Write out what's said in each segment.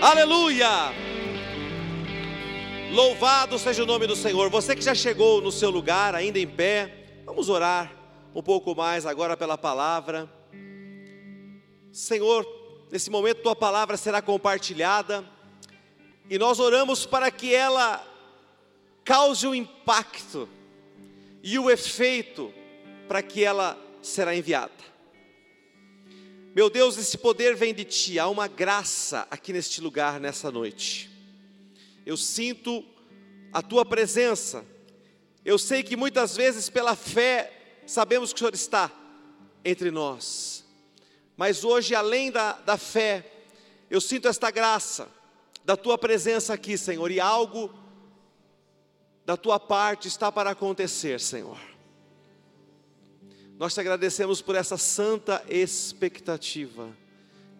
Aleluia! Louvado seja o nome do Senhor. Você que já chegou no seu lugar, ainda em pé, vamos orar um pouco mais agora pela palavra. Senhor, nesse momento tua palavra será compartilhada e nós oramos para que ela cause o um impacto e o efeito para que ela será enviada. Meu Deus, esse poder vem de Ti, há uma graça aqui neste lugar nessa noite. Eu sinto a Tua presença. Eu sei que muitas vezes, pela fé, sabemos que o Senhor está entre nós. Mas hoje, além da, da fé, eu sinto esta graça da Tua presença aqui, Senhor, e algo da Tua parte está para acontecer, Senhor. Nós te agradecemos por essa santa expectativa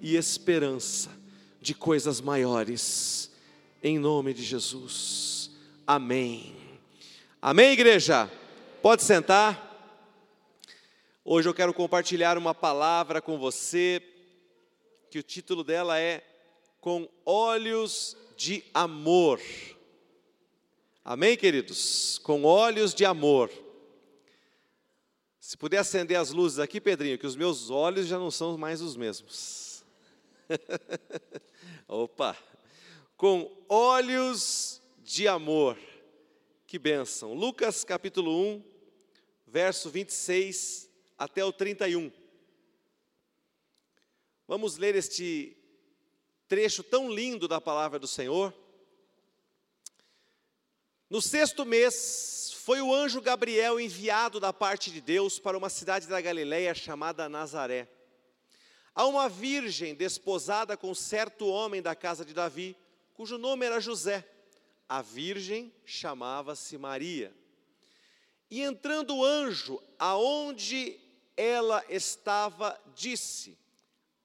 e esperança de coisas maiores, em nome de Jesus. Amém. Amém, igreja? Pode sentar. Hoje eu quero compartilhar uma palavra com você, que o título dela é Com Olhos de Amor. Amém, queridos? Com olhos de amor. Se puder acender as luzes aqui, Pedrinho, que os meus olhos já não são mais os mesmos. Opa! Com olhos de amor. Que bênção. Lucas capítulo 1, verso 26 até o 31. Vamos ler este trecho tão lindo da palavra do Senhor. No sexto mês, foi o anjo Gabriel enviado da parte de Deus para uma cidade da Galiléia chamada Nazaré. A uma virgem desposada com certo homem da casa de Davi, cujo nome era José. A virgem chamava-se Maria. E entrando o anjo aonde ela estava, disse: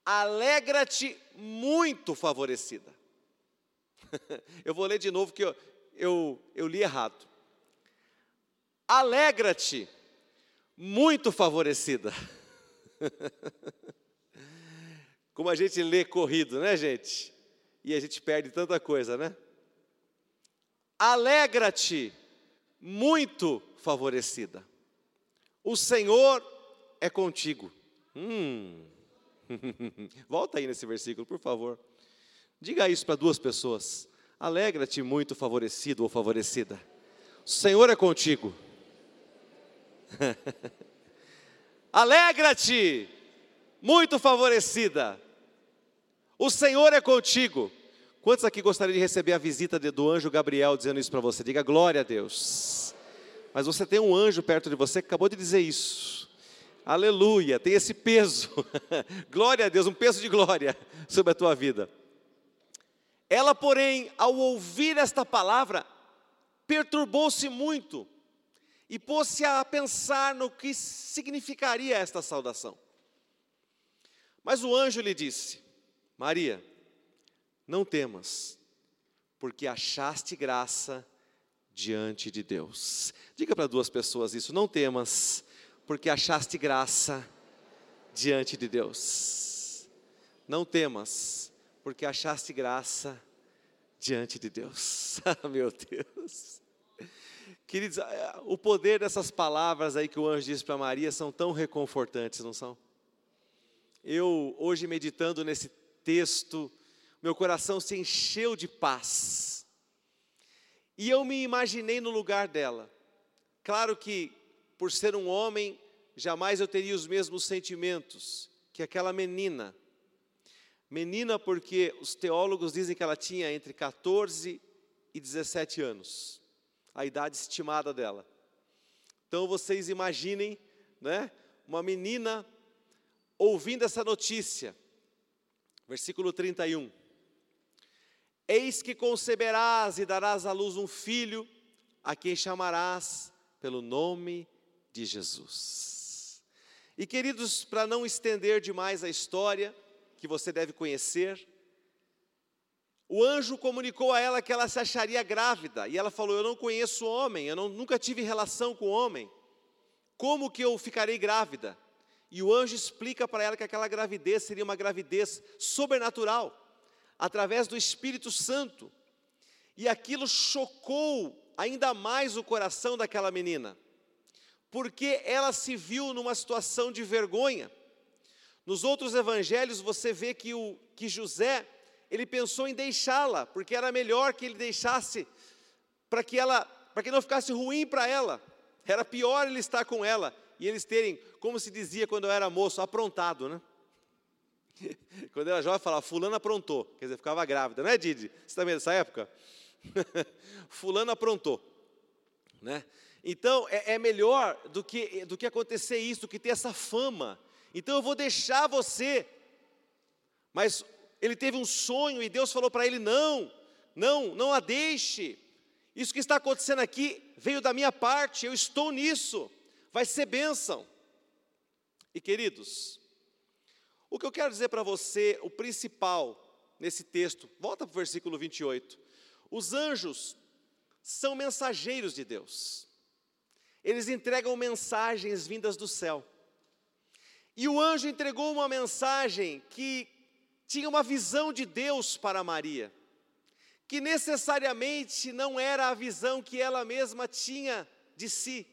Alegra-te, muito favorecida. eu vou ler de novo, que eu, eu, eu li errado. Alegra-te, muito favorecida. Como a gente lê corrido, né, gente? E a gente perde tanta coisa, né? Alegra-te, muito favorecida. O Senhor é contigo. Hum. Volta aí nesse versículo, por favor. Diga isso para duas pessoas. Alegra-te, muito favorecido ou favorecida. O Senhor é contigo. Alegra-te, muito favorecida. O Senhor é contigo. Quantos aqui gostariam de receber a visita do anjo Gabriel dizendo isso para você? Diga glória a Deus. Mas você tem um anjo perto de você que acabou de dizer isso. Aleluia, tem esse peso. glória a Deus, um peso de glória sobre a tua vida. Ela, porém, ao ouvir esta palavra, perturbou-se muito e pôs-se a pensar no que significaria esta saudação. Mas o anjo lhe disse: Maria, não temas, porque achaste graça diante de Deus. Diga para duas pessoas isso: não temas, porque achaste graça diante de Deus. Não temas, porque achaste graça diante de Deus. Meu Deus. Queridos, o poder dessas palavras aí que o anjo disse para Maria são tão reconfortantes, não são? Eu, hoje, meditando nesse texto, meu coração se encheu de paz. E eu me imaginei no lugar dela. Claro que, por ser um homem, jamais eu teria os mesmos sentimentos que aquela menina. Menina, porque os teólogos dizem que ela tinha entre 14 e 17 anos a idade estimada dela. Então vocês imaginem, né, uma menina ouvindo essa notícia. Versículo 31. Eis que conceberás e darás à luz um filho, a quem chamarás pelo nome de Jesus. E queridos, para não estender demais a história, que você deve conhecer, o anjo comunicou a ela que ela se acharia grávida, e ela falou: Eu não conheço homem, eu não, nunca tive relação com homem, como que eu ficarei grávida? E o anjo explica para ela que aquela gravidez seria uma gravidez sobrenatural. através do Espírito Santo. E aquilo chocou ainda mais o coração daquela menina, porque ela se viu numa situação de vergonha. Nos outros evangelhos você vê que, o, que José, ele pensou em deixá-la, porque era melhor que ele deixasse para que ela, para que não ficasse ruim para ela. Era pior ele estar com ela e eles terem, como se dizia quando eu era moço, aprontado, né? Quando era jovem, falava, fulano aprontou, quer dizer, ficava grávida, não é, Didi? Você também dessa época? fulano aprontou, né? Então, é, é, melhor do que, do que acontecer isso, do que ter essa fama. Então, eu vou deixar você. Mas ele teve um sonho e Deus falou para ele: não, não, não a deixe. Isso que está acontecendo aqui veio da minha parte, eu estou nisso, vai ser bênção. E queridos, o que eu quero dizer para você, o principal nesse texto, volta para o versículo 28. Os anjos são mensageiros de Deus, eles entregam mensagens vindas do céu. E o anjo entregou uma mensagem que tinha uma visão de Deus para Maria que necessariamente não era a visão que ela mesma tinha de si.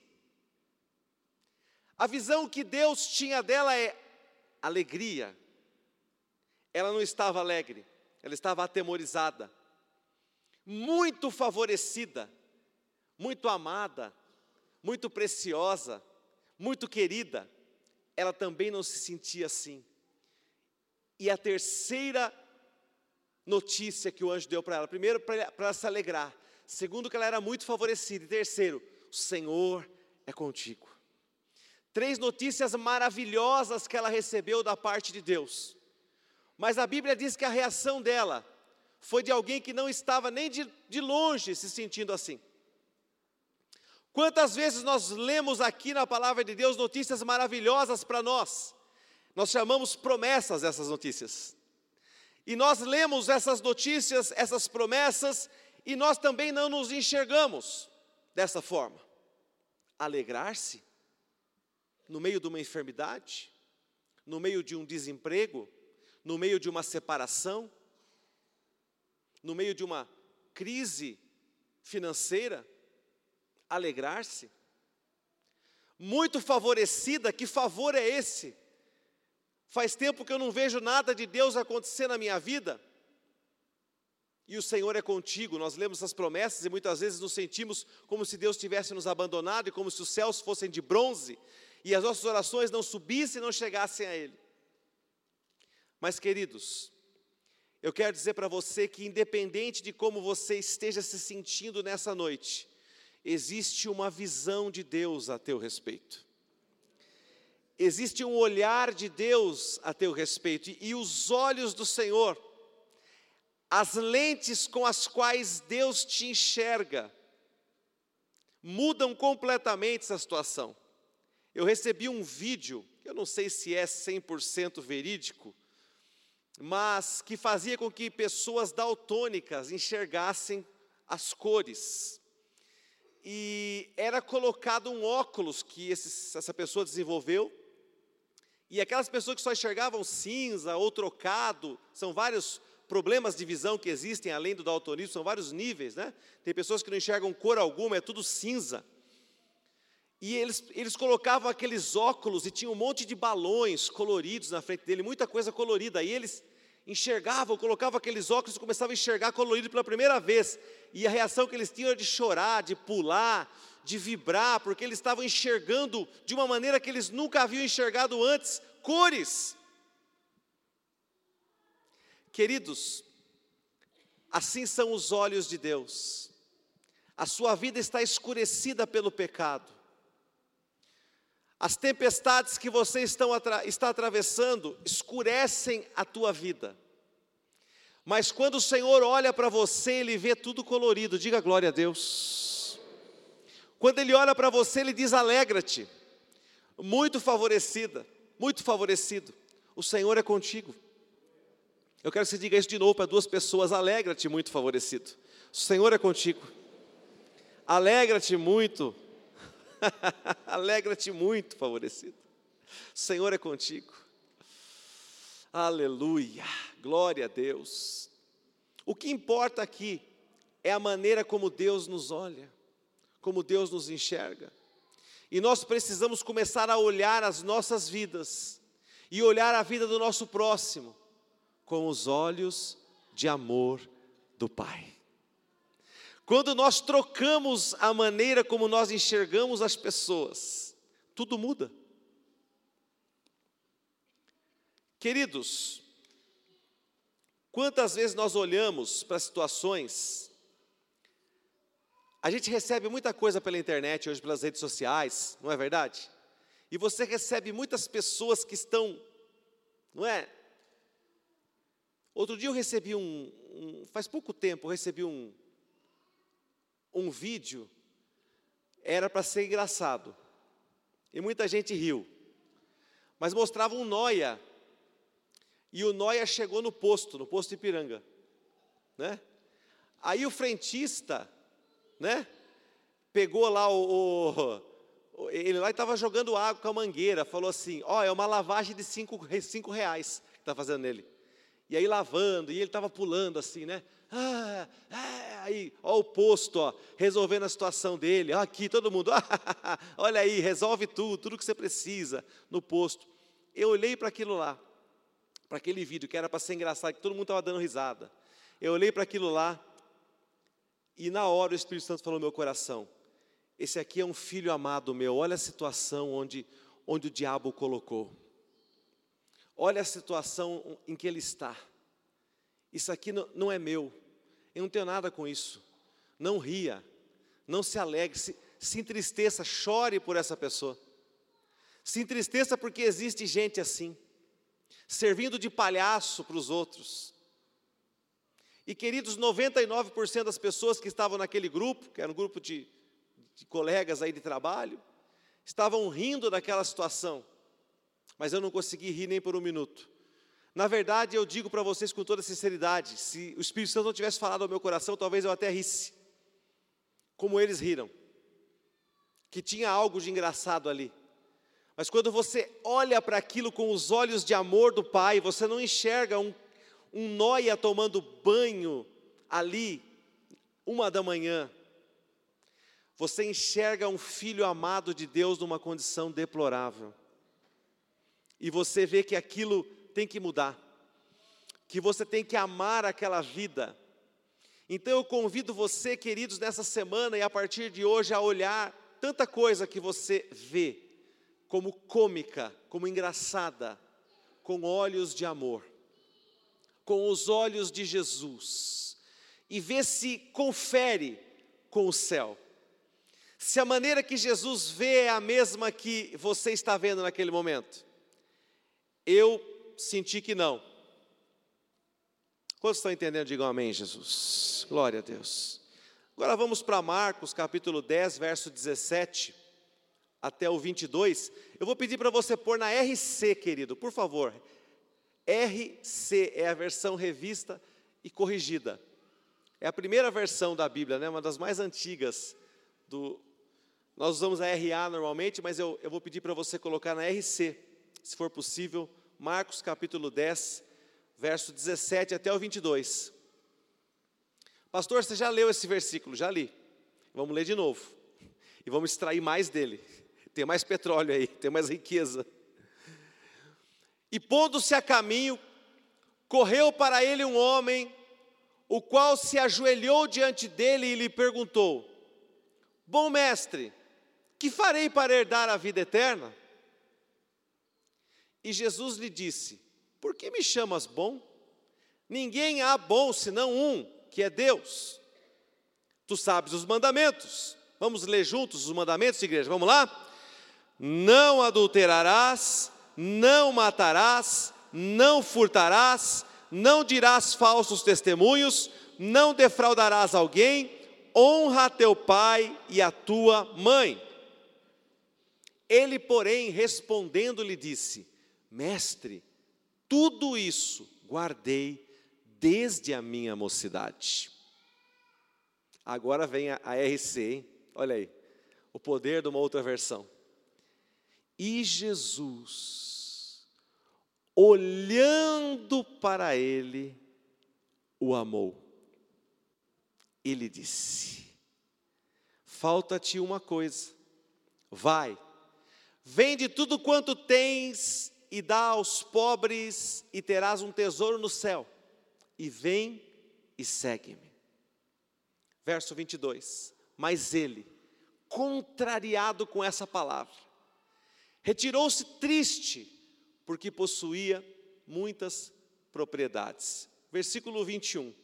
A visão que Deus tinha dela é alegria. Ela não estava alegre, ela estava atemorizada, muito favorecida, muito amada, muito preciosa, muito querida. Ela também não se sentia assim. E a terceira notícia que o anjo deu para ela. Primeiro, para ela se alegrar. Segundo, que ela era muito favorecida. E terceiro, o Senhor é contigo. Três notícias maravilhosas que ela recebeu da parte de Deus. Mas a Bíblia diz que a reação dela foi de alguém que não estava nem de, de longe se sentindo assim. Quantas vezes nós lemos aqui na palavra de Deus notícias maravilhosas para nós? Nós chamamos promessas essas notícias. E nós lemos essas notícias, essas promessas, e nós também não nos enxergamos dessa forma. Alegrar-se no meio de uma enfermidade, no meio de um desemprego, no meio de uma separação, no meio de uma crise financeira, alegrar-se. Muito favorecida, que favor é esse? Faz tempo que eu não vejo nada de Deus acontecer na minha vida. E o Senhor é contigo. Nós lemos essas promessas e muitas vezes nos sentimos como se Deus tivesse nos abandonado e como se os céus fossem de bronze e as nossas orações não subissem e não chegassem a Ele. Mas, queridos, eu quero dizer para você que, independente de como você esteja se sentindo nessa noite, existe uma visão de Deus a teu respeito existe um olhar de Deus a teu respeito, e os olhos do Senhor, as lentes com as quais Deus te enxerga, mudam completamente essa situação. Eu recebi um vídeo, eu não sei se é 100% verídico, mas que fazia com que pessoas daltônicas enxergassem as cores. E era colocado um óculos que esse, essa pessoa desenvolveu, e aquelas pessoas que só enxergavam cinza ou trocado, são vários problemas de visão que existem além do daltonismo, são vários níveis, né? Tem pessoas que não enxergam cor alguma, é tudo cinza. E eles, eles colocavam aqueles óculos e tinha um monte de balões coloridos na frente dele, muita coisa colorida. E eles enxergavam, colocavam aqueles óculos e começavam a enxergar colorido pela primeira vez. E a reação que eles tinham era de chorar, de pular, de vibrar, porque eles estavam enxergando de uma maneira que eles nunca haviam enxergado antes cores. Queridos, assim são os olhos de Deus. A sua vida está escurecida pelo pecado. As tempestades que você está atravessando escurecem a tua vida. Mas quando o Senhor olha para você, Ele vê tudo colorido. Diga glória a Deus. Quando ele olha para você, ele diz: alegra-te, muito favorecida, muito favorecido, o Senhor é contigo. Eu quero que você diga isso de novo para duas pessoas: alegra-te, muito favorecido, o Senhor é contigo. Alegra-te muito, alegra-te muito, favorecido, o Senhor é contigo. Aleluia, glória a Deus. O que importa aqui é a maneira como Deus nos olha, como Deus nos enxerga. E nós precisamos começar a olhar as nossas vidas e olhar a vida do nosso próximo com os olhos de amor do Pai. Quando nós trocamos a maneira como nós enxergamos as pessoas, tudo muda. Queridos, quantas vezes nós olhamos para situações, a gente recebe muita coisa pela internet, hoje pelas redes sociais, não é verdade? E você recebe muitas pessoas que estão, não é? Outro dia eu recebi um, um faz pouco tempo, eu recebi um, um vídeo, era para ser engraçado, e muita gente riu, mas mostrava um noia, e o noia chegou no posto, no posto Ipiranga, né? Aí o frentista, né? Pegou lá o, o ele lá estava jogando água com a mangueira, falou assim, ó, oh, é uma lavagem de cinco, cinco reais que está fazendo nele. E aí lavando, e ele estava pulando assim, né? Ah, ah, aí, ó o posto, ó, resolvendo a situação dele. Aqui, todo mundo, ah, olha aí, resolve tudo, tudo que você precisa no posto. Eu olhei para aquilo lá, para aquele vídeo que era para ser engraçado, que todo mundo estava dando risada. Eu olhei para aquilo lá, e na hora o Espírito Santo falou no meu coração: esse aqui é um filho amado meu, olha a situação onde, onde o diabo o colocou. Olha a situação em que ele está. Isso aqui não, não é meu. Eu não tenho nada com isso. Não ria. Não se alegre. Se, se entristeça. Chore por essa pessoa. Se entristeça porque existe gente assim. Servindo de palhaço para os outros. E queridos, 99% das pessoas que estavam naquele grupo, que era um grupo de, de colegas aí de trabalho, estavam rindo daquela situação mas eu não consegui rir nem por um minuto. Na verdade, eu digo para vocês com toda sinceridade: se o Espírito Santo não tivesse falado ao meu coração, talvez eu até risse, como eles riram, que tinha algo de engraçado ali. Mas quando você olha para aquilo com os olhos de amor do Pai, você não enxerga um, um noia tomando banho ali, uma da manhã. Você enxerga um filho amado de Deus numa condição deplorável e você vê que aquilo tem que mudar, que você tem que amar aquela vida. Então eu convido você, queridos, nessa semana e a partir de hoje a olhar tanta coisa que você vê como cômica, como engraçada, com olhos de amor, com os olhos de Jesus, e vê se confere com o céu. Se a maneira que Jesus vê é a mesma que você está vendo naquele momento. Eu senti que não. Quantos estão entendendo? Digam amém, Jesus. Glória a Deus. Agora vamos para Marcos, capítulo 10, verso 17 até o 22. Eu vou pedir para você pôr na RC, querido, por favor. RC é a versão revista e corrigida. É a primeira versão da Bíblia, né? uma das mais antigas. Do... Nós usamos a RA normalmente, mas eu, eu vou pedir para você colocar na RC se for possível, Marcos capítulo 10, verso 17 até o 22. Pastor, você já leu esse versículo? Já li. Vamos ler de novo. E vamos extrair mais dele. Tem mais petróleo aí, tem mais riqueza. E pondo-se a caminho, correu para ele um homem, o qual se ajoelhou diante dele e lhe perguntou: Bom mestre, que farei para herdar a vida eterna? E Jesus lhe disse: Por que me chamas bom? Ninguém há bom senão um, que é Deus. Tu sabes os mandamentos. Vamos ler juntos os mandamentos, igreja? Vamos lá? Não adulterarás, não matarás, não furtarás, não dirás falsos testemunhos, não defraudarás alguém, honra teu pai e a tua mãe. Ele, porém, respondendo, lhe disse: Mestre, tudo isso guardei desde a minha mocidade. Agora vem a, a RC, hein? olha aí, o poder de uma outra versão. E Jesus, olhando para ele, o amou. ele disse: Falta-te uma coisa, vai, vende tudo quanto tens e dá aos pobres, e terás um tesouro no céu, e vem e segue-me. Verso 22. Mas ele, contrariado com essa palavra, retirou-se triste, porque possuía muitas propriedades. Versículo 21.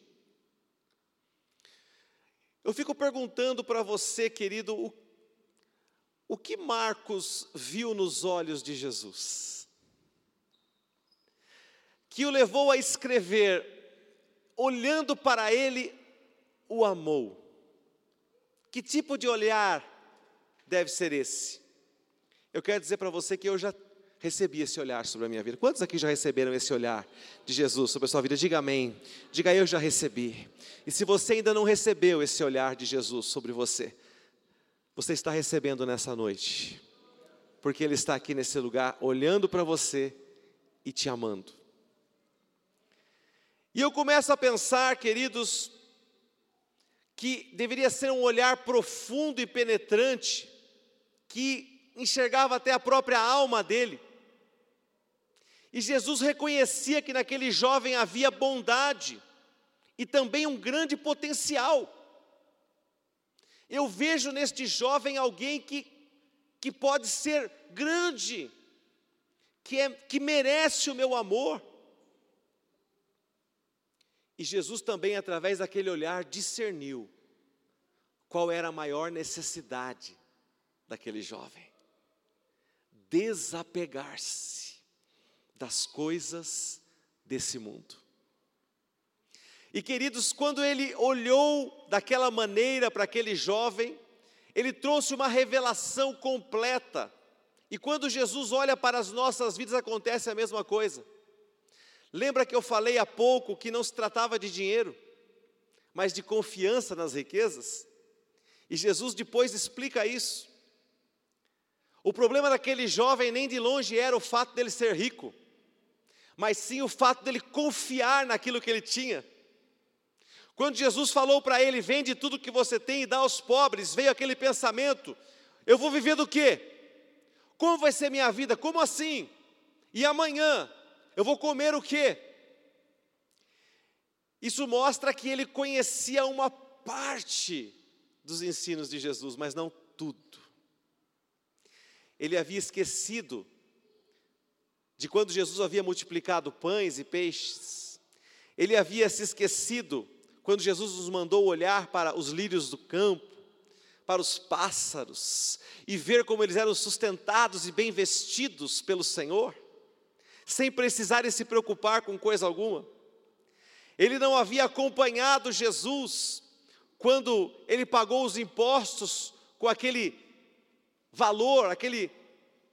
Eu fico perguntando para você, querido, o, o que Marcos viu nos olhos de Jesus? Que o levou a escrever, olhando para ele, o amou. Que tipo de olhar deve ser esse? Eu quero dizer para você que eu já recebi esse olhar sobre a minha vida. Quantos aqui já receberam esse olhar de Jesus sobre a sua vida? Diga amém. Diga eu já recebi. E se você ainda não recebeu esse olhar de Jesus sobre você, você está recebendo nessa noite. Porque Ele está aqui nesse lugar, olhando para você e te amando. E eu começo a pensar, queridos, que deveria ser um olhar profundo e penetrante, que enxergava até a própria alma dele. E Jesus reconhecia que naquele jovem havia bondade e também um grande potencial. Eu vejo neste jovem alguém que, que pode ser grande, que, é, que merece o meu amor. E Jesus também, através daquele olhar, discerniu qual era a maior necessidade daquele jovem: desapegar-se das coisas desse mundo. E queridos, quando ele olhou daquela maneira para aquele jovem, ele trouxe uma revelação completa. E quando Jesus olha para as nossas vidas, acontece a mesma coisa. Lembra que eu falei há pouco que não se tratava de dinheiro, mas de confiança nas riquezas? E Jesus depois explica isso. O problema daquele jovem nem de longe era o fato dele ser rico, mas sim o fato dele confiar naquilo que ele tinha. Quando Jesus falou para ele: Vende tudo que você tem e dá aos pobres, veio aquele pensamento: Eu vou viver do quê? Como vai ser minha vida? Como assim? E amanhã? Eu vou comer o quê? Isso mostra que ele conhecia uma parte dos ensinos de Jesus, mas não tudo. Ele havia esquecido de quando Jesus havia multiplicado pães e peixes. Ele havia se esquecido quando Jesus nos mandou olhar para os lírios do campo, para os pássaros e ver como eles eram sustentados e bem vestidos pelo Senhor sem precisarem se preocupar com coisa alguma. Ele não havia acompanhado Jesus quando ele pagou os impostos com aquele valor, aquele,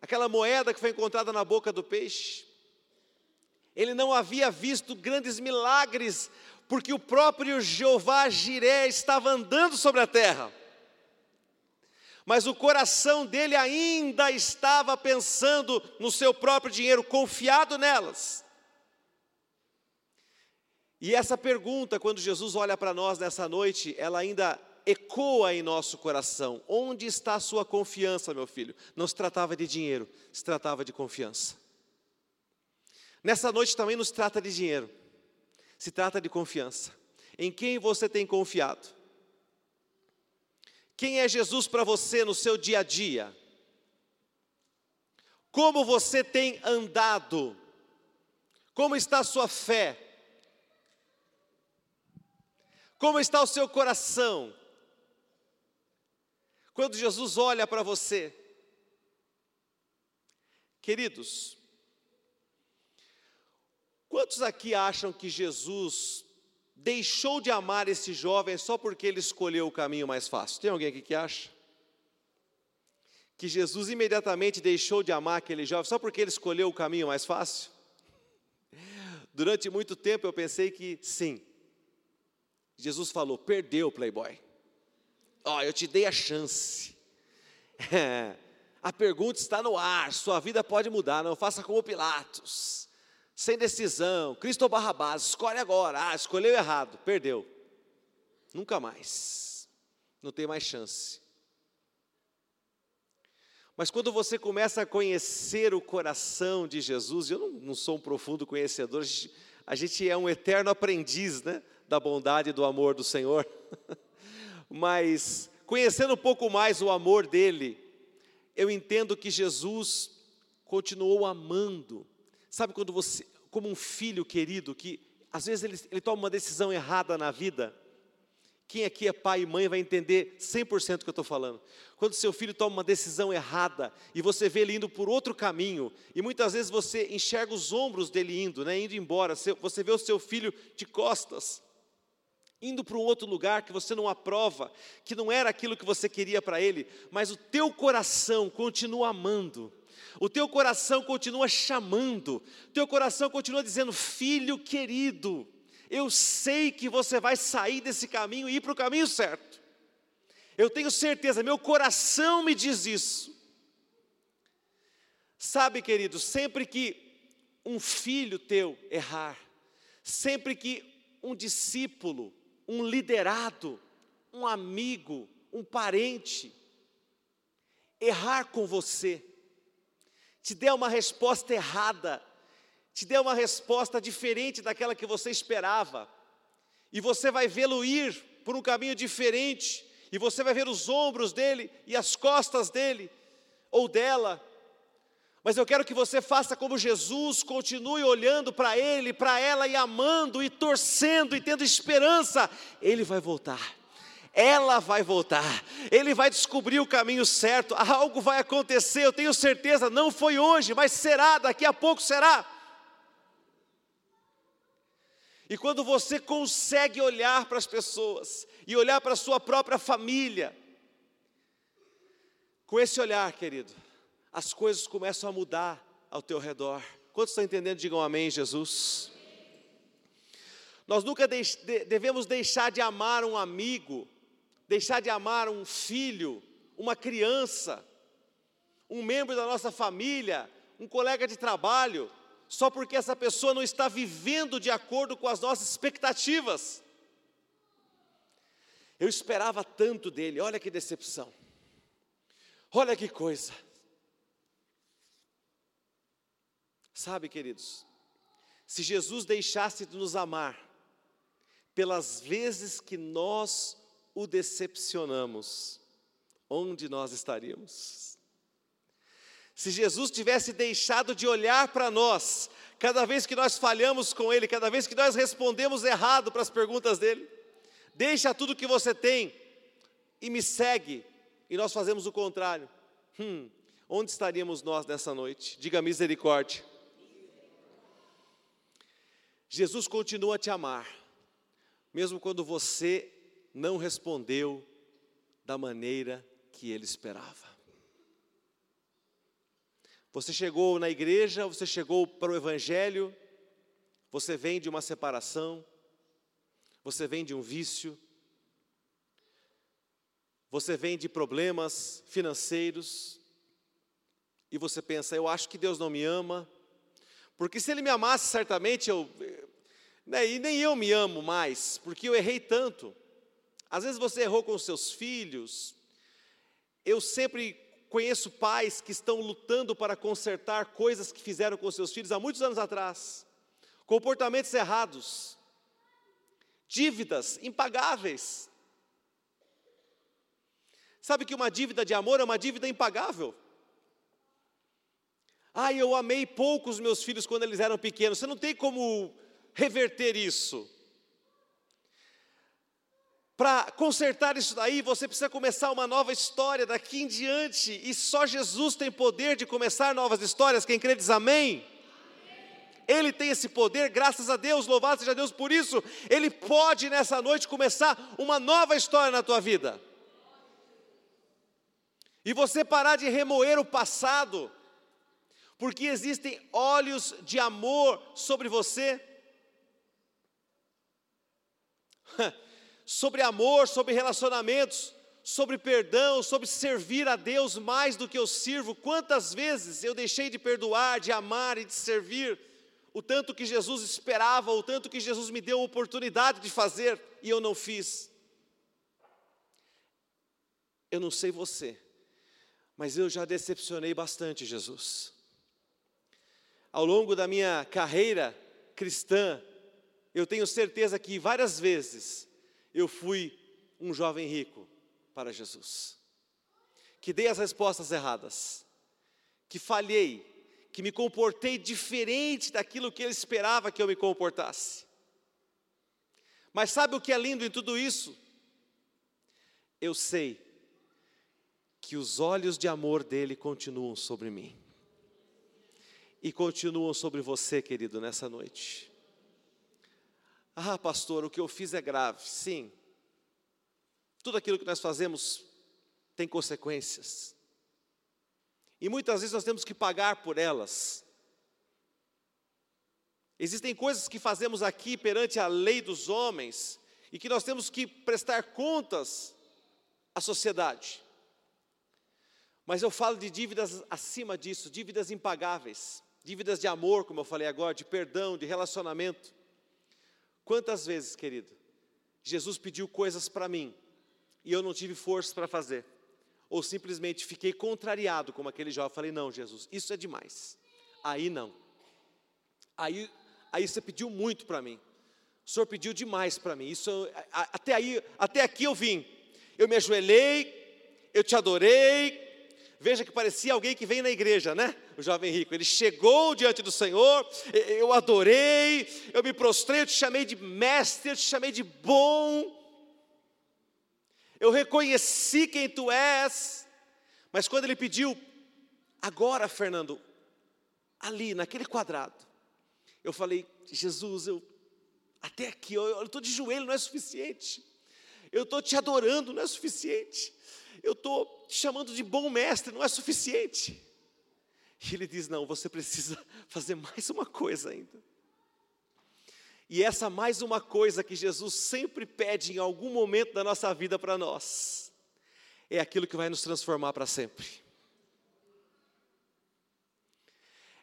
aquela moeda que foi encontrada na boca do peixe. Ele não havia visto grandes milagres, porque o próprio Jeová Jiré estava andando sobre a terra mas o coração dele ainda estava pensando no seu próprio dinheiro, confiado nelas. E essa pergunta, quando Jesus olha para nós nessa noite, ela ainda ecoa em nosso coração: onde está a sua confiança, meu filho? Não se tratava de dinheiro, se tratava de confiança. Nessa noite também nos trata de dinheiro, se trata de confiança. Em quem você tem confiado? Quem é Jesus para você no seu dia a dia? Como você tem andado? Como está a sua fé? Como está o seu coração? Quando Jesus olha para você, queridos, quantos aqui acham que Jesus deixou de amar esse jovem só porque ele escolheu o caminho mais fácil. Tem alguém aqui que acha? Que Jesus imediatamente deixou de amar aquele jovem só porque ele escolheu o caminho mais fácil? Durante muito tempo eu pensei que sim. Jesus falou: perdeu, Playboy. Ó, eu te dei a chance. É, a pergunta está no ar, sua vida pode mudar, não faça como Pilatos sem decisão, Cristo ou Barrabás, escolhe agora. Ah, escolheu errado, perdeu. Nunca mais. Não tem mais chance. Mas quando você começa a conhecer o coração de Jesus, eu não, não sou um profundo conhecedor, a gente, a gente, é um eterno aprendiz né, da bondade e do amor do Senhor. Mas conhecendo um pouco mais o amor dele, eu entendo que Jesus continuou amando. Sabe quando você, como um filho querido, que às vezes ele, ele toma uma decisão errada na vida, quem aqui é pai e mãe vai entender 100% do que eu estou falando. Quando seu filho toma uma decisão errada e você vê ele indo por outro caminho, e muitas vezes você enxerga os ombros dele indo, né, indo embora, você vê o seu filho de costas, indo para um outro lugar que você não aprova, que não era aquilo que você queria para ele, mas o teu coração continua amando. O teu coração continua chamando, teu coração continua dizendo: Filho querido, eu sei que você vai sair desse caminho e ir para o caminho certo. Eu tenho certeza, meu coração me diz isso. Sabe, querido, sempre que um filho teu errar, sempre que um discípulo, um liderado, um amigo, um parente, errar com você, te der uma resposta errada, te dê uma resposta diferente daquela que você esperava, e você vai vê-lo ir por um caminho diferente, e você vai ver os ombros dele e as costas dele ou dela. Mas eu quero que você faça como Jesus, continue olhando para ele, para ela e amando e torcendo e tendo esperança. Ele vai voltar. Ela vai voltar. Ele vai descobrir o caminho certo. Algo vai acontecer, eu tenho certeza, não foi hoje, mas será, daqui a pouco será. E quando você consegue olhar para as pessoas e olhar para a sua própria família, com esse olhar, querido, as coisas começam a mudar ao teu redor. Quantos estão entendendo? Digam amém, Jesus. Nós nunca devemos deixar de amar um amigo, deixar de amar um filho, uma criança, um membro da nossa família, um colega de trabalho, só porque essa pessoa não está vivendo de acordo com as nossas expectativas. Eu esperava tanto dele, olha que decepção, olha que coisa. Sabe, queridos, se Jesus deixasse de nos amar, pelas vezes que nós o decepcionamos, onde nós estaríamos? Se Jesus tivesse deixado de olhar para nós, cada vez que nós falhamos com Ele, cada vez que nós respondemos errado para as perguntas dele, deixa tudo que você tem e me segue, e nós fazemos o contrário. Hum, onde estaríamos nós nessa noite? Diga misericórdia. Jesus continua a te amar, mesmo quando você não respondeu da maneira que ele esperava. Você chegou na igreja, você chegou para o Evangelho, você vem de uma separação, você vem de um vício, você vem de problemas financeiros, e você pensa, eu acho que Deus não me ama, porque se Ele me amasse, certamente eu. Né, e nem eu me amo mais, porque eu errei tanto. Às vezes você errou com seus filhos, eu sempre Conheço pais que estão lutando para consertar coisas que fizeram com seus filhos há muitos anos atrás, comportamentos errados, dívidas impagáveis. Sabe que uma dívida de amor é uma dívida impagável? Ah, eu amei pouco os meus filhos quando eles eram pequenos. Você não tem como reverter isso. Para consertar isso daí, você precisa começar uma nova história daqui em diante, e só Jesus tem poder de começar novas histórias. Quem crê diz amém? Ele tem esse poder, graças a Deus, louvado seja Deus por isso. Ele pode nessa noite começar uma nova história na tua vida. E você parar de remoer o passado, porque existem olhos de amor sobre você. sobre amor, sobre relacionamentos, sobre perdão, sobre servir a Deus mais do que eu sirvo. Quantas vezes eu deixei de perdoar, de amar e de servir, o tanto que Jesus esperava, o tanto que Jesus me deu a oportunidade de fazer e eu não fiz. eu não sei você, mas eu já decepcionei bastante Jesus. Ao longo da minha carreira cristã, eu tenho certeza que várias vezes eu fui um jovem rico para Jesus, que dei as respostas erradas, que falhei, que me comportei diferente daquilo que ele esperava que eu me comportasse. Mas sabe o que é lindo em tudo isso? Eu sei que os olhos de amor dele continuam sobre mim. E continuam sobre você, querido, nessa noite. Ah, pastor, o que eu fiz é grave. Sim. Tudo aquilo que nós fazemos tem consequências. E muitas vezes nós temos que pagar por elas. Existem coisas que fazemos aqui perante a lei dos homens e que nós temos que prestar contas à sociedade. Mas eu falo de dívidas acima disso, dívidas impagáveis, dívidas de amor, como eu falei agora, de perdão, de relacionamento. Quantas vezes, querido, Jesus pediu coisas para mim e eu não tive força para fazer? Ou simplesmente fiquei contrariado como aquele jovem, falei: "Não, Jesus, isso é demais". Aí não. Aí aí você pediu muito para mim. O Senhor pediu demais para mim. Isso até aí, até aqui eu vim. Eu me ajoelhei, eu te adorei, Veja que parecia alguém que vem na igreja, né? O jovem rico. Ele chegou diante do Senhor, eu adorei, eu me prostrei, eu te chamei de mestre, eu te chamei de bom. Eu reconheci quem tu és. Mas quando ele pediu, agora, Fernando, ali, naquele quadrado, eu falei, Jesus, eu até aqui, eu estou de joelho, não é suficiente. Eu estou te adorando, não é suficiente eu estou te chamando de bom mestre, não é suficiente. E ele diz: não, você precisa fazer mais uma coisa ainda. E essa mais uma coisa que Jesus sempre pede em algum momento da nossa vida para nós, é aquilo que vai nos transformar para sempre.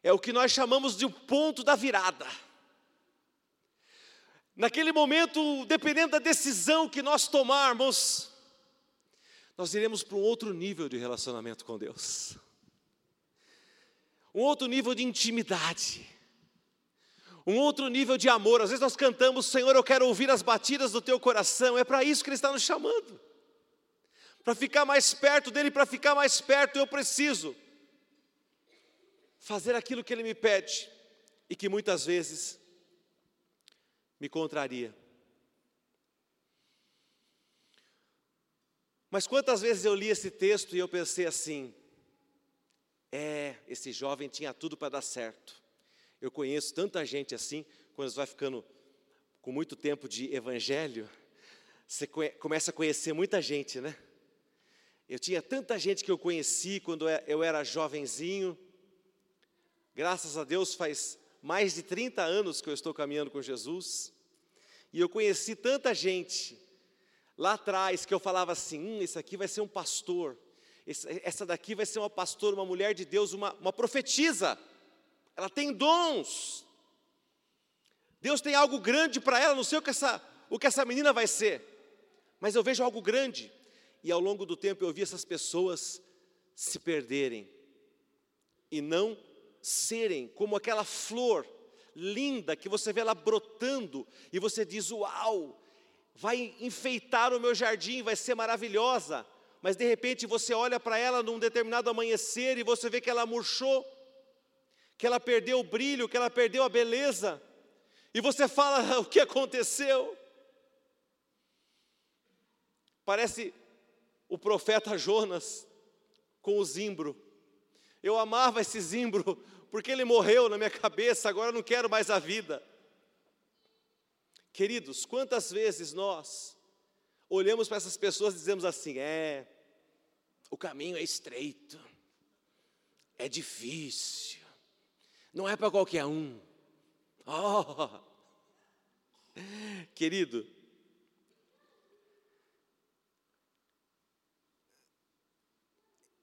É o que nós chamamos de o ponto da virada. Naquele momento, dependendo da decisão que nós tomarmos, nós iremos para um outro nível de relacionamento com Deus, um outro nível de intimidade, um outro nível de amor. Às vezes nós cantamos, Senhor, eu quero ouvir as batidas do teu coração, é para isso que Ele está nos chamando, para ficar mais perto dEle, para ficar mais perto, eu preciso fazer aquilo que Ele me pede e que muitas vezes me contraria. Mas quantas vezes eu li esse texto e eu pensei assim: é, esse jovem tinha tudo para dar certo. Eu conheço tanta gente assim, quando você vai ficando com muito tempo de evangelho, você começa a conhecer muita gente, né? Eu tinha tanta gente que eu conheci quando eu era jovenzinho. Graças a Deus faz mais de 30 anos que eu estou caminhando com Jesus. E eu conheci tanta gente lá atrás que eu falava assim: hum, esse aqui vai ser um pastor, essa daqui vai ser uma pastora, uma mulher de Deus, uma, uma profetisa, ela tem dons, Deus tem algo grande para ela, não sei o que, essa, o que essa menina vai ser, mas eu vejo algo grande, e ao longo do tempo eu vi essas pessoas se perderem, e não serem como aquela flor linda que você vê ela brotando, e você diz: Uau, vai enfeitar o meu jardim, vai ser maravilhosa, mas de repente você olha para ela num determinado amanhecer e você vê que ela murchou, que ela perdeu o brilho, que ela perdeu a beleza, e você fala: o que aconteceu? Parece o profeta Jonas com o zimbro. Eu amava esse zimbro, porque ele morreu na minha cabeça, agora eu não quero mais a vida. Queridos, quantas vezes nós olhamos para essas pessoas e dizemos assim: é, o caminho é estreito, é difícil, não é para qualquer um. Oh, querido,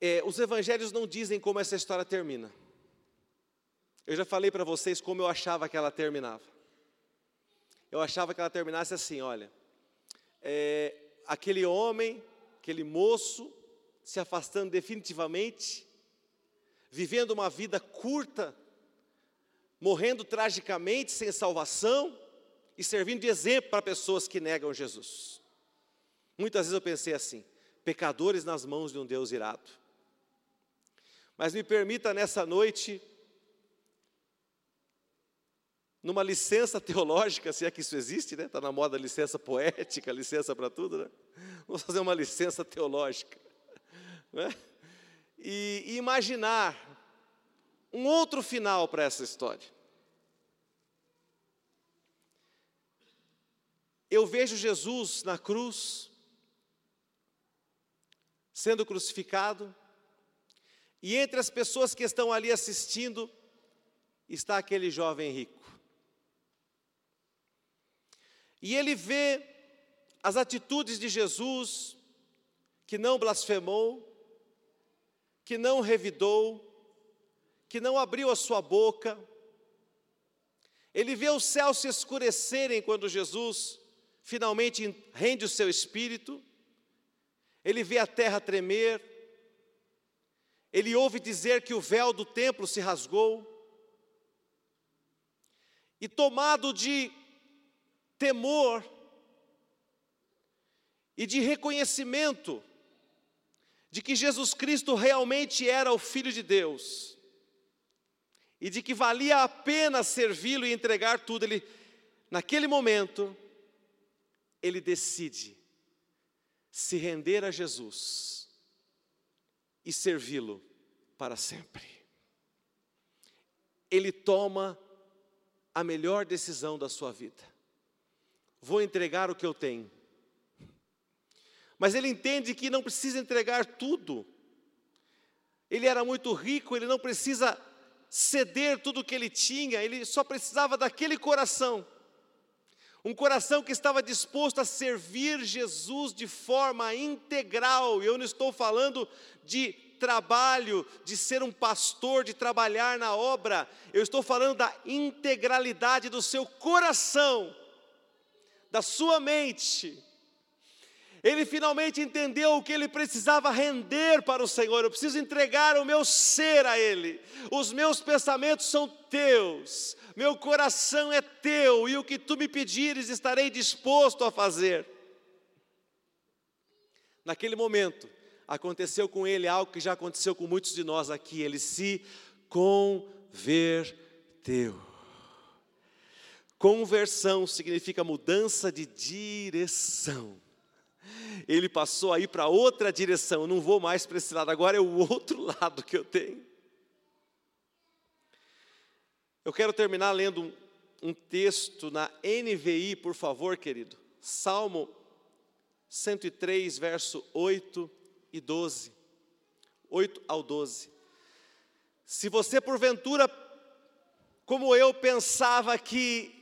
é, os evangelhos não dizem como essa história termina. Eu já falei para vocês como eu achava que ela terminava eu achava que ela terminasse assim: olha, é, aquele homem, aquele moço, se afastando definitivamente, vivendo uma vida curta, morrendo tragicamente sem salvação e servindo de exemplo para pessoas que negam Jesus. Muitas vezes eu pensei assim: pecadores nas mãos de um Deus irado. Mas me permita nessa noite, numa licença teológica, se é que isso existe, né? Está na moda licença poética, licença para tudo, né? Vamos fazer uma licença teológica, né? E, e imaginar um outro final para essa história. Eu vejo Jesus na cruz, sendo crucificado, e entre as pessoas que estão ali assistindo, está aquele jovem rico. E ele vê as atitudes de Jesus, que não blasfemou, que não revidou, que não abriu a sua boca. Ele vê os céus se escurecerem quando Jesus finalmente rende o seu espírito. Ele vê a terra tremer. Ele ouve dizer que o véu do templo se rasgou. E tomado de temor e de reconhecimento de que Jesus Cristo realmente era o Filho de Deus e de que valia a pena servi-lo e entregar tudo, ele, naquele momento, ele decide se render a Jesus e servi-lo para sempre. Ele toma a melhor decisão da sua vida vou entregar o que eu tenho. Mas ele entende que não precisa entregar tudo. Ele era muito rico, ele não precisa ceder tudo o que ele tinha, ele só precisava daquele coração. Um coração que estava disposto a servir Jesus de forma integral. Eu não estou falando de trabalho, de ser um pastor, de trabalhar na obra. Eu estou falando da integralidade do seu coração da sua mente. Ele finalmente entendeu o que ele precisava render para o Senhor. Eu preciso entregar o meu ser a Ele. Os meus pensamentos são teus, meu coração é teu, e o que tu me pedires estarei disposto a fazer. Naquele momento, aconteceu com ele algo que já aconteceu com muitos de nós aqui. Ele se converteu. Conversão significa mudança de direção. Ele passou aí para outra direção, eu não vou mais para esse lado, agora é o outro lado que eu tenho. Eu quero terminar lendo um, um texto na NVI, por favor, querido. Salmo 103, verso 8 e 12. 8 ao 12. Se você porventura, como eu, pensava que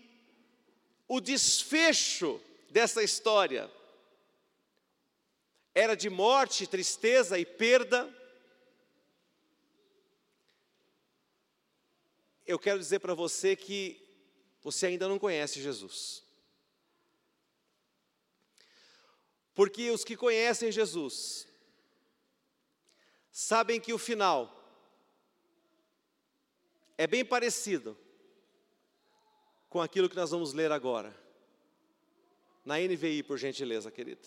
o desfecho dessa história era de morte, tristeza e perda. Eu quero dizer para você que você ainda não conhece Jesus. Porque os que conhecem Jesus sabem que o final é bem parecido com aquilo que nós vamos ler agora. Na NVI, por gentileza, querida.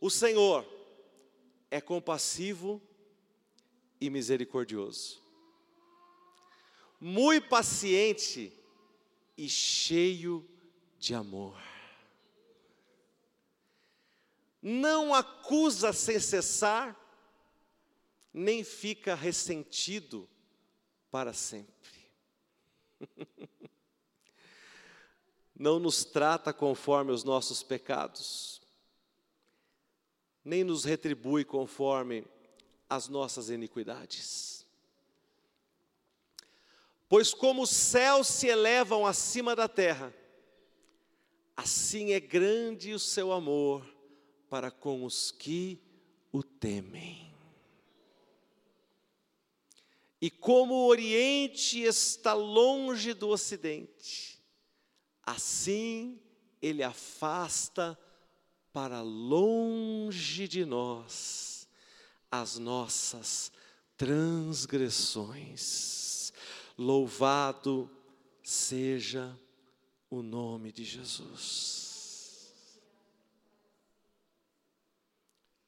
O Senhor é compassivo e misericordioso, muito paciente e cheio de amor. Não acusa sem cessar, nem fica ressentido para sempre. Não nos trata conforme os nossos pecados, nem nos retribui conforme as nossas iniquidades. Pois como os céus se elevam acima da terra, assim é grande o seu amor para com os que o temem. E como o Oriente está longe do Ocidente, assim ele afasta para longe de nós as nossas transgressões. Louvado seja o nome de Jesus.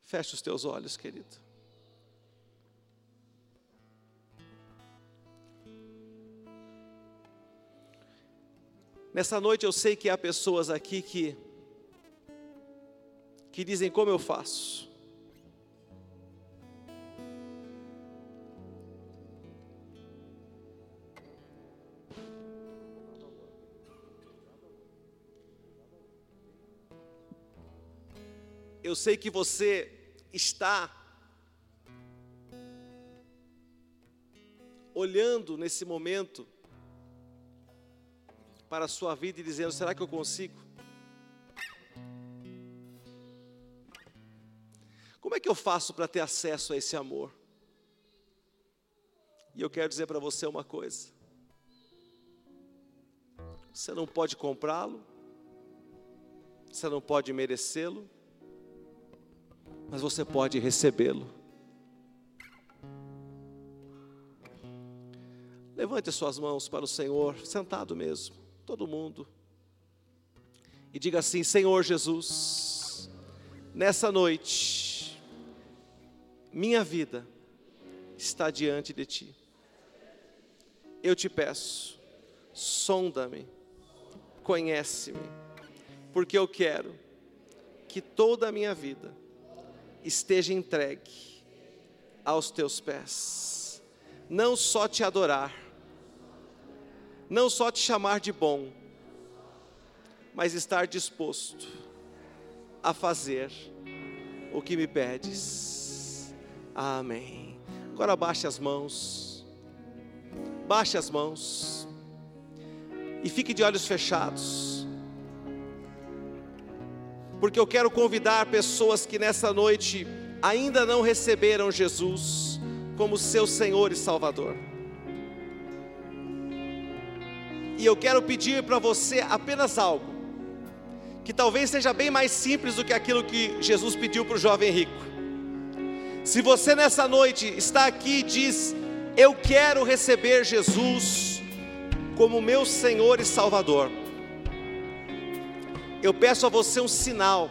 Feche os teus olhos, querido. Nessa noite eu sei que há pessoas aqui que que dizem como eu faço. Eu sei que você está olhando nesse momento para a sua vida e dizendo: será que eu consigo? Como é que eu faço para ter acesso a esse amor? E eu quero dizer para você uma coisa: você não pode comprá-lo, você não pode merecê-lo, mas você pode recebê-lo. Levante as suas mãos para o Senhor, sentado mesmo, todo mundo, e diga assim: Senhor Jesus, nessa noite, minha vida está diante de ti. Eu te peço, sonda-me, conhece-me, porque eu quero que toda a minha vida esteja entregue aos teus pés. Não só te adorar, não só te chamar de bom, mas estar disposto a fazer o que me pedes. Amém. Agora baixe as mãos. Baixe as mãos. E fique de olhos fechados. Porque eu quero convidar pessoas que nessa noite ainda não receberam Jesus como seu Senhor e Salvador. E eu quero pedir para você apenas algo, que talvez seja bem mais simples do que aquilo que Jesus pediu para o jovem rico. Se você nessa noite está aqui e diz: Eu quero receber Jesus como meu Senhor e Salvador, eu peço a você um sinal.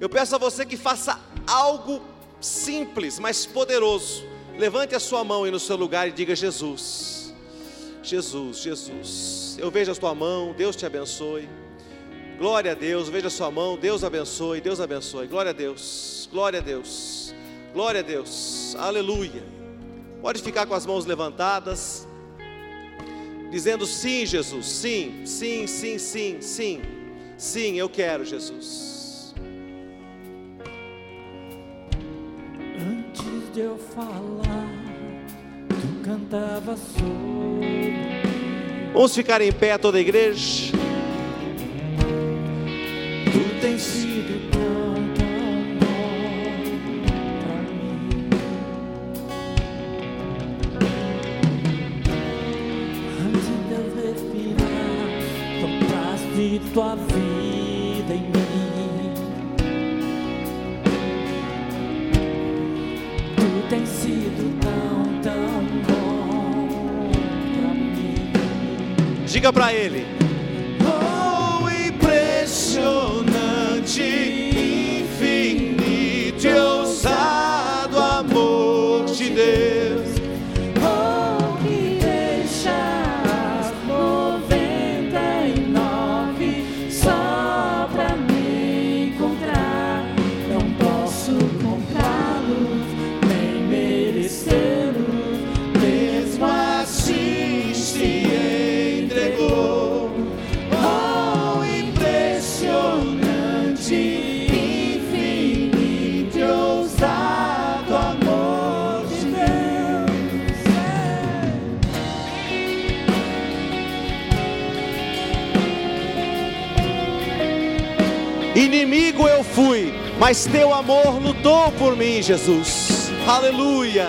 Eu peço a você que faça algo simples, mas poderoso. Levante a sua mão aí no seu lugar e diga: Jesus, Jesus, Jesus. Eu vejo a sua mão, Deus te abençoe. Glória a Deus, veja sua mão, Deus abençoe, Deus abençoe. Glória a Deus, glória a Deus, glória a Deus, aleluia. Pode ficar com as mãos levantadas, dizendo sim, Jesus, sim, sim, sim, sim, sim, sim, eu quero, Jesus. De eu falar, tu cantava sobre. Vamos ficar em pé toda a igreja tem sido tão, tão bom pra mim. Antes de eu respirar, sopraste tua vida em mim. Diga para ele. Mas teu amor lutou por mim, Jesus. Aleluia.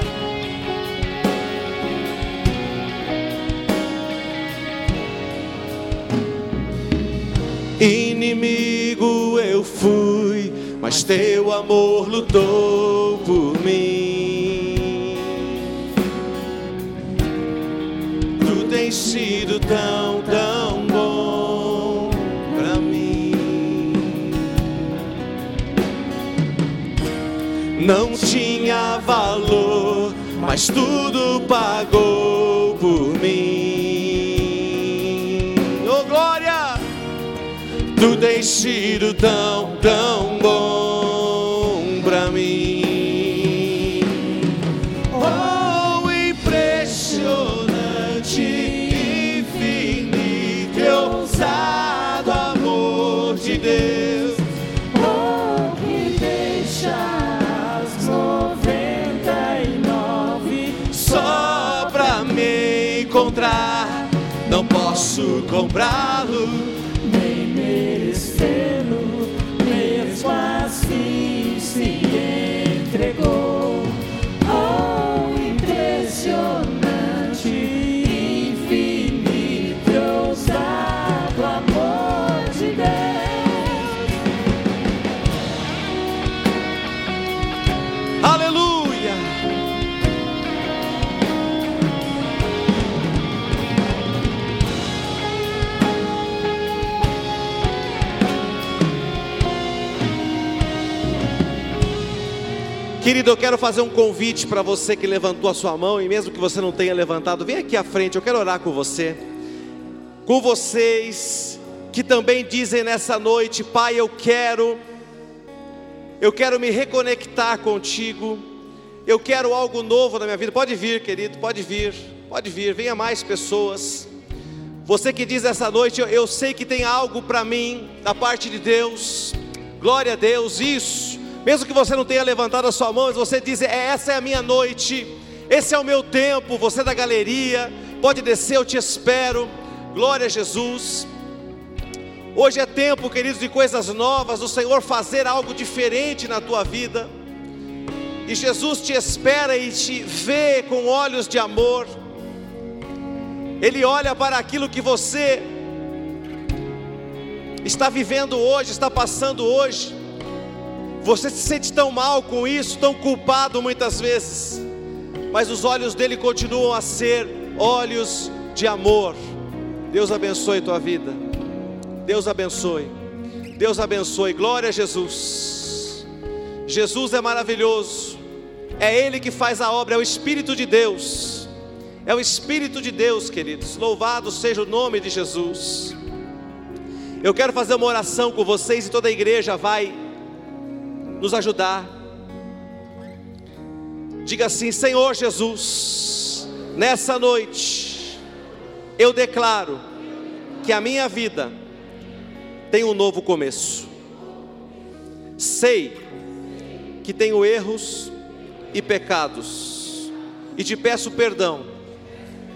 Inimigo eu fui, mas teu amor lutou por mim. Tu tens sido tão, Não tinha valor, mas tudo pagou por mim. Oh glória! Tens sido tão, tão encontrar, não posso comprá-lo. Querido, eu quero fazer um convite para você que levantou a sua mão e mesmo que você não tenha levantado, vem aqui à frente, eu quero orar com você. Com vocês que também dizem nessa noite, Pai, eu quero eu quero me reconectar contigo. Eu quero algo novo na minha vida. Pode vir, querido, pode vir. Pode vir, venha mais pessoas. Você que diz essa noite, eu, eu sei que tem algo para mim da parte de Deus. Glória a Deus, isso. Mesmo que você não tenha levantado a sua mão, mas você diz: "É, essa é a minha noite. Esse é o meu tempo". Você da galeria, pode descer, eu te espero. Glória a Jesus. Hoje é tempo, queridos, de coisas novas, do Senhor fazer algo diferente na tua vida. E Jesus te espera e te vê com olhos de amor. Ele olha para aquilo que você está vivendo hoje, está passando hoje. Você se sente tão mal com isso, tão culpado muitas vezes. Mas os olhos dele continuam a ser olhos de amor. Deus abençoe tua vida. Deus abençoe. Deus abençoe. Glória a Jesus. Jesus é maravilhoso. É Ele que faz a obra, é o Espírito de Deus. É o Espírito de Deus, queridos. Louvado seja o nome de Jesus. Eu quero fazer uma oração com vocês e toda a igreja vai nos ajudar. Diga assim: Senhor Jesus, nessa noite, eu declaro que a minha vida tem um novo começo. Sei que tenho erros e pecados, e te peço perdão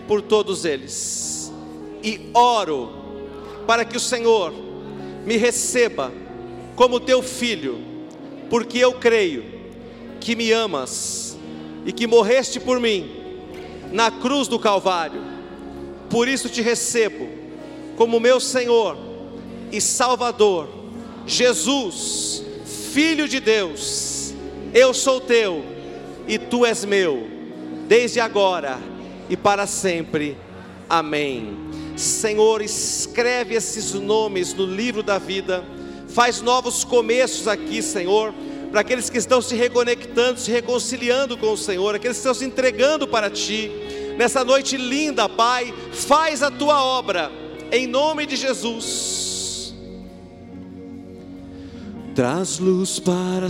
por todos eles, e oro para que o Senhor me receba como teu filho, porque eu creio que me amas e que morreste por mim na cruz do Calvário, por isso te recebo como meu Senhor e Salvador, Jesus, Filho de Deus, eu sou teu e tu és meu, desde agora e para sempre. Amém. Senhor, escreve esses nomes no livro da vida, faz novos começos aqui, Senhor, para aqueles que estão se reconectando, se reconciliando com o Senhor, aqueles que estão se entregando para Ti. Nessa noite linda, Pai, faz a tua obra, em nome de Jesus. Traz luz para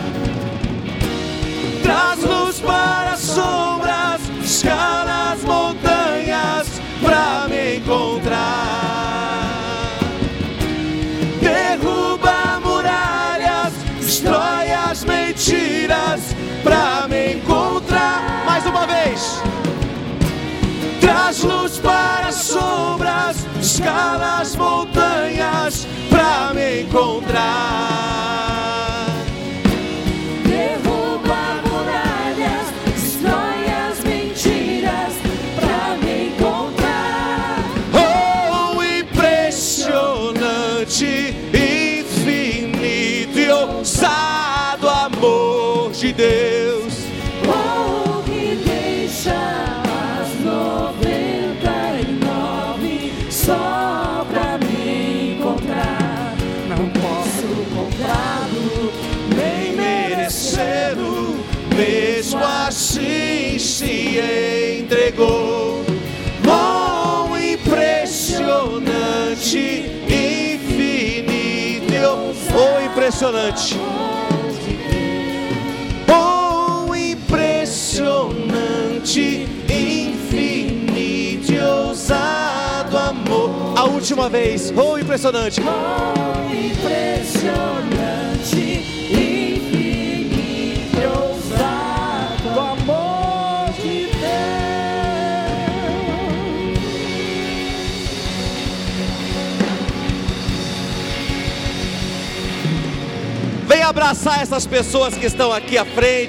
traz luz para as sombras, escala as montanhas para me encontrar. Derruba muralhas, destrói as mentiras para me encontrar. Mais uma vez. Traz luz para as sombras, escala as montanhas para me encontrar. impressionante. Oh, impressionante, infinito e ousado amor. A última vez, oh, impressionante. Oh, impressionante, infinito. abraçar essas pessoas que estão aqui à frente.